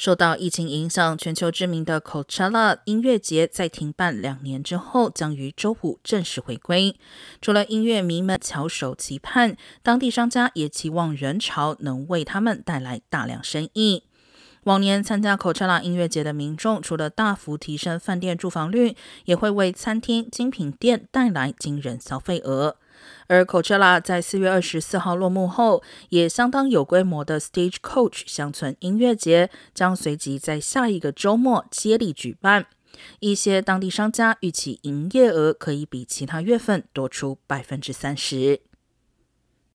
受到疫情影响，全球知名的 Coachella 音乐节在停办两年之后，将于周五正式回归。除了音乐迷们翘首期盼，当地商家也期望人潮能为他们带来大量生意。往年参加 Coachella 音乐节的民众，除了大幅提升饭店住房率，也会为餐厅、精品店带来惊人消费额。而 Coachella 在四月二十四号落幕后，也相当有规模的 Stagecoach 乡村音乐节将随即在下一个周末接力举办。一些当地商家预期营业额可以比其他月份多出百分之三十。